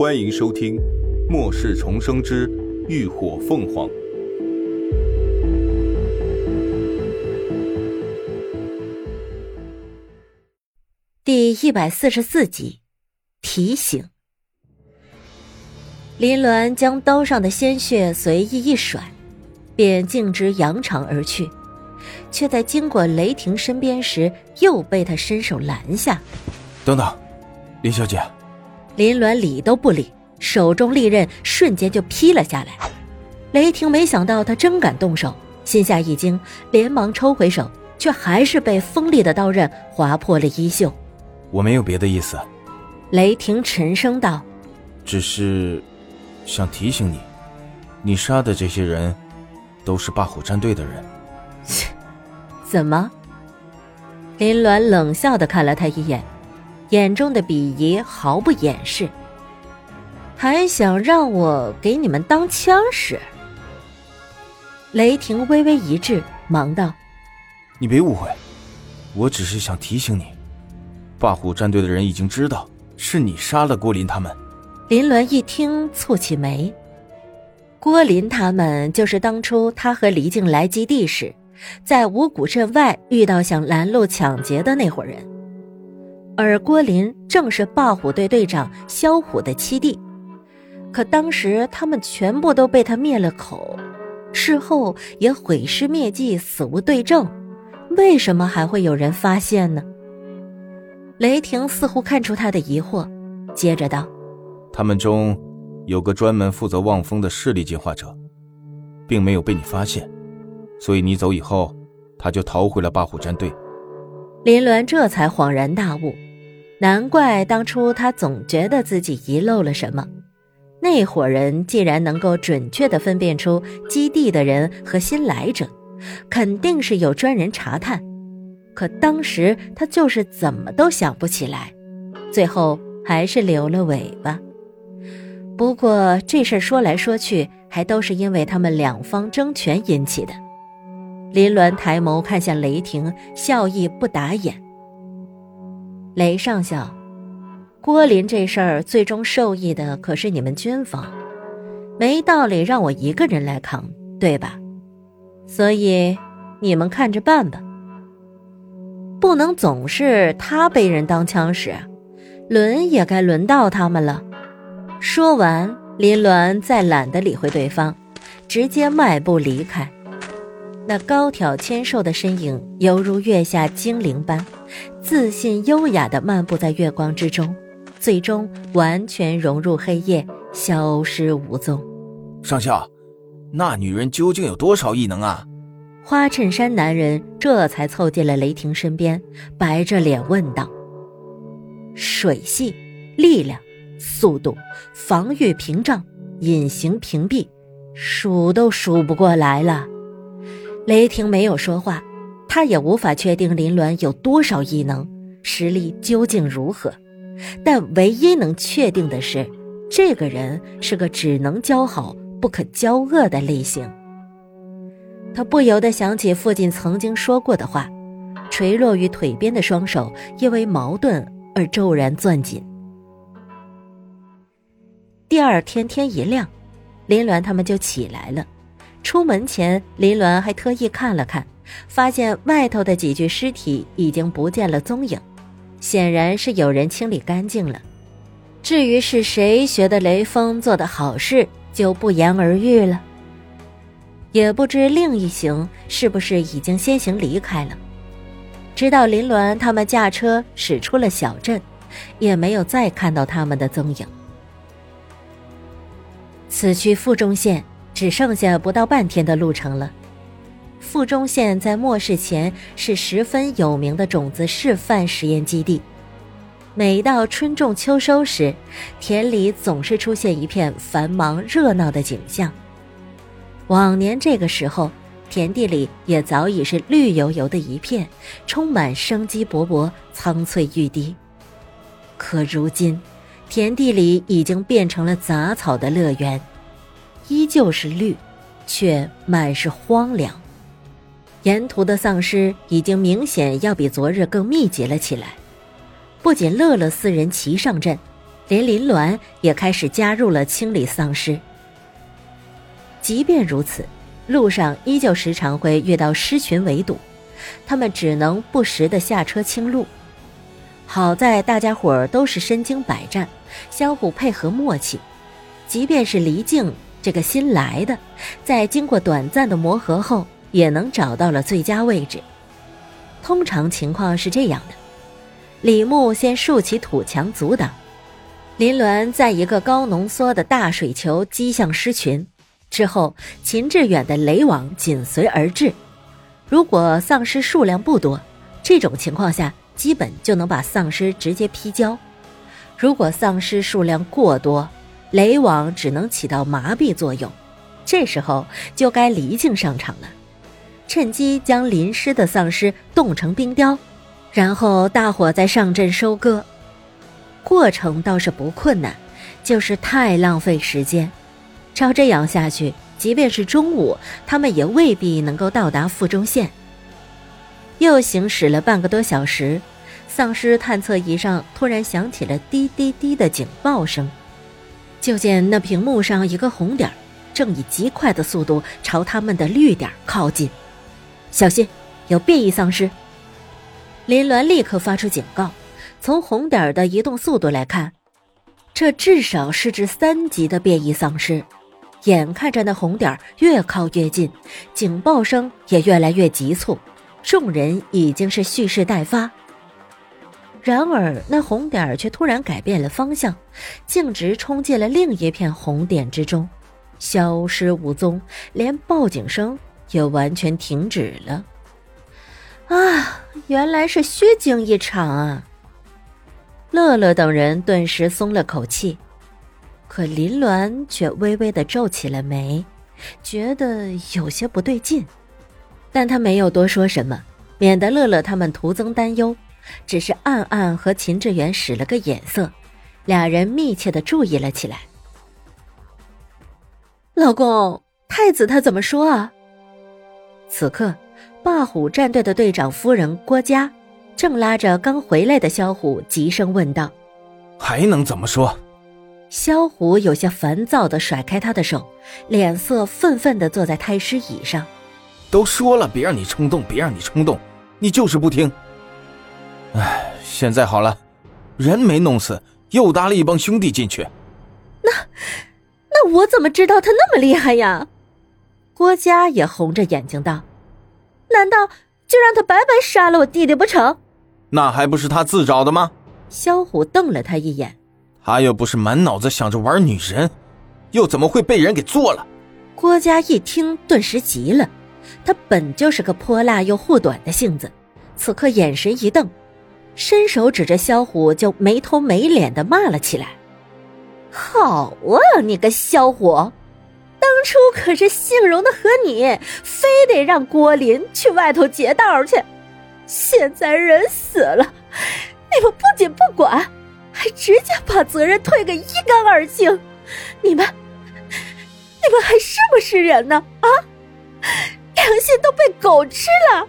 欢迎收听《末世重生之浴火凤凰》第一百四十四集。提醒。林鸾将刀上的鲜血随意一甩，便径直扬长而去，却在经过雷霆身边时，又被他伸手拦下。等等，林小姐。林鸾理都不理，手中利刃瞬间就劈了下来。雷霆没想到他真敢动手，心下一惊，连忙抽回手，却还是被锋利的刀刃划破了衣袖。我没有别的意思。雷霆沉声道：“只是想提醒你，你杀的这些人，都是霸虎战队的人。”切，怎么？林鸾冷笑的看了他一眼，眼中的鄙夷毫不掩饰。还想让我给你们当枪使？雷霆微微一滞，忙道：“你别误会，我只是想提醒你，霸虎战队的人已经知道。”是你杀了郭林他们。林鸾一听，蹙起眉。郭林他们就是当初他和黎静来基地时，在五谷镇外遇到想拦路抢劫的那伙人，而郭林正是霸虎队队长萧虎的七弟。可当时他们全部都被他灭了口，事后也毁尸灭迹，死无对证，为什么还会有人发现呢？雷霆似乎看出他的疑惑，接着道：“他们中有个专门负责望风的势力进化者，并没有被你发现，所以你走以后，他就逃回了霸虎战队。”林鸾这才恍然大悟，难怪当初他总觉得自己遗漏了什么。那伙人既然能够准确的分辨出基地的人和新来者，肯定是有专人查探。可当时他就是怎么都想不起来，最后还是留了尾巴。不过这事说来说去，还都是因为他们两方争权引起的。林鸾抬眸看向雷霆，笑意不打眼。雷上校，郭林这事儿最终受益的可是你们军方，没道理让我一个人来扛，对吧？所以你们看着办吧。不能总是他被人当枪使，轮也该轮到他们了。说完，林鸾再懒得理会对方，直接迈步离开。那高挑纤瘦的身影犹如月下精灵般，自信优雅地漫步在月光之中，最终完全融入黑夜，消失无踪。上校，那女人究竟有多少异能啊？花衬衫男人这才凑近了雷霆身边，白着脸问道：“水系、力量、速度、防御屏障、隐形屏蔽，数都数不过来了。”雷霆没有说话，他也无法确定林鸾有多少异能，实力究竟如何。但唯一能确定的是，这个人是个只能交好不可交恶的类型。他不由得想起父亲曾经说过的话，垂落于腿边的双手因为矛盾而骤然攥紧。第二天天一亮，林鸾他们就起来了。出门前，林鸾还特意看了看，发现外头的几具尸体已经不见了踪影，显然是有人清理干净了。至于是谁学的雷锋做的好事，就不言而喻了。也不知另一行是不是已经先行离开了。直到林鸾他们驾车驶出了小镇，也没有再看到他们的踪影。此去富中县只剩下不到半天的路程了。富中县在末世前是十分有名的种子示范实验基地，每到春种秋收时，田里总是出现一片繁忙热闹的景象。往年这个时候，田地里也早已是绿油油的一片，充满生机勃勃、苍翠欲滴。可如今，田地里已经变成了杂草的乐园，依旧是绿，却满是荒凉。沿途的丧尸已经明显要比昨日更密集了起来。不仅乐乐四人齐上阵，连林鸾也开始加入了清理丧尸。即便如此，路上依旧时常会遇到狮群围堵，他们只能不时的下车清路。好在大家伙儿都是身经百战，相互配合默契，即便是黎静这个新来的，在经过短暂的磨合后，也能找到了最佳位置。通常情况是这样的：李牧先竖起土墙阻挡，林鸾在一个高浓缩的大水球击向狮群。之后，秦志远的雷网紧随而至。如果丧尸数量不多，这种情况下基本就能把丧尸直接劈焦；如果丧尸数量过多，雷网只能起到麻痹作用。这时候就该离境上场了，趁机将淋湿的丧尸冻成冰雕，然后大伙再上阵收割。过程倒是不困难，就是太浪费时间。照这样下去，即便是中午，他们也未必能够到达腹中线。又行驶了半个多小时，丧尸探测仪上突然响起了滴滴滴的警报声，就见那屏幕上一个红点，正以极快的速度朝他们的绿点靠近。小心，有变异丧尸！林鸾立刻发出警告。从红点的移动速度来看，这至少是只三级的变异丧尸。眼看着那红点越靠越近，警报声也越来越急促，众人已经是蓄势待发。然而那红点却突然改变了方向，径直冲进了另一片红点之中，消失无踪，连报警声也完全停止了。啊，原来是虚惊一场啊！乐乐等人顿时松了口气。可林鸾却微微的皱起了眉，觉得有些不对劲，但他没有多说什么，免得乐乐他们徒增担忧，只是暗暗和秦志远使了个眼色，俩人密切的注意了起来。老公，太子他怎么说啊？此刻，霸虎战队的队长夫人郭嘉正拉着刚回来的萧虎，急声问道：“还能怎么说？”萧虎有些烦躁的甩开他的手，脸色愤愤的坐在太师椅上。都说了别让你冲动，别让你冲动，你就是不听。哎，现在好了，人没弄死，又搭了一帮兄弟进去。那，那我怎么知道他那么厉害呀？郭嘉也红着眼睛道：“难道就让他白白杀了我弟弟不成？”那还不是他自找的吗？萧虎瞪了他一眼。他又不是满脑子想着玩女人，又怎么会被人给做了？郭嘉一听，顿时急了。他本就是个泼辣又护短的性子，此刻眼神一瞪，伸手指着萧虎，就没头没脸的骂了起来：“好啊，你个萧虎，当初可是姓荣的和你，非得让郭林去外头劫道去，现在人死了，你们不仅不管。”还直接把责任推给一干二净，你们，你们还是不是人呢？啊，良心都被狗吃了！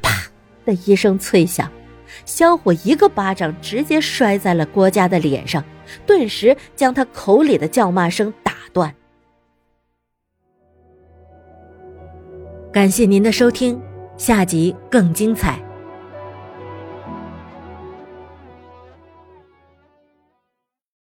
啪的一声脆响，小虎一个巴掌直接摔在了郭嘉的脸上，顿时将他口里的叫骂声感谢您的收听，下集更精彩。